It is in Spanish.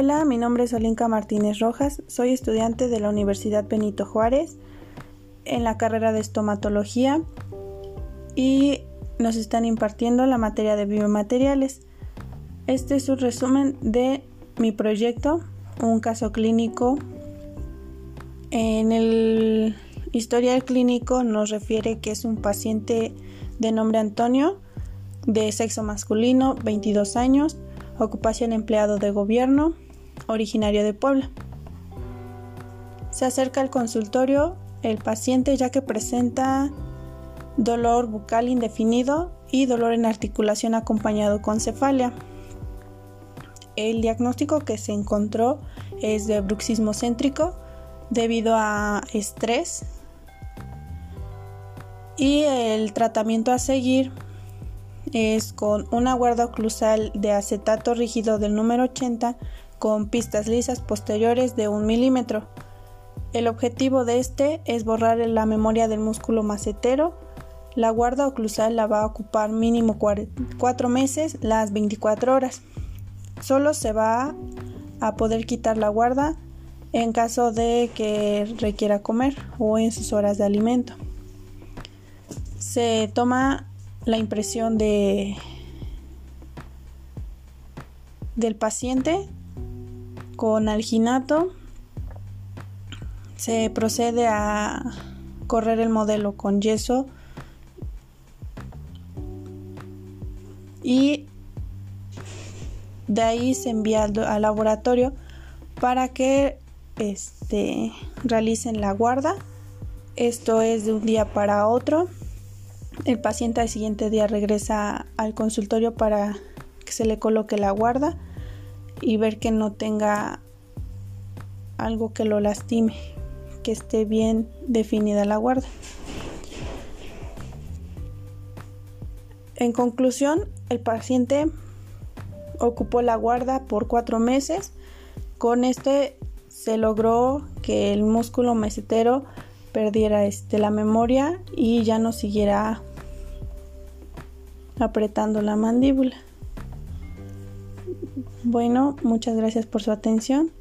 Hola, mi nombre es Olinka Martínez Rojas, soy estudiante de la Universidad Benito Juárez en la carrera de estomatología y nos están impartiendo la materia de biomateriales. Este es un resumen de mi proyecto, un caso clínico. En el historial clínico nos refiere que es un paciente de nombre Antonio, de sexo masculino, 22 años, ocupación empleado de gobierno, originario de Puebla. Se acerca al consultorio el paciente ya que presenta dolor bucal indefinido y dolor en articulación acompañado con cefalia. El diagnóstico que se encontró es de bruxismo céntrico debido a estrés y el tratamiento a seguir es con una guarda oclusal de acetato rígido del número 80 con pistas lisas posteriores de un milímetro. El objetivo de este es borrar la memoria del músculo macetero. La guarda oclusal la va a ocupar mínimo 4 meses, las 24 horas. Solo se va a poder quitar la guarda en caso de que requiera comer o en sus horas de alimento. Se toma la impresión de del paciente con alginato se procede a correr el modelo con yeso y de ahí se envía al, laboratorio para que este, realicen la guarda. Esto es de un día para otro. El paciente al siguiente día regresa al consultorio para que se le coloque la guarda y ver que no tenga algo que lo lastime, que esté bien definida la guarda. En conclusión, el paciente ocupó la guarda por cuatro meses. Con este se logró que el músculo mesetero perdiera este, la memoria y ya no siguiera apretando la mandíbula. Bueno, muchas gracias por su atención.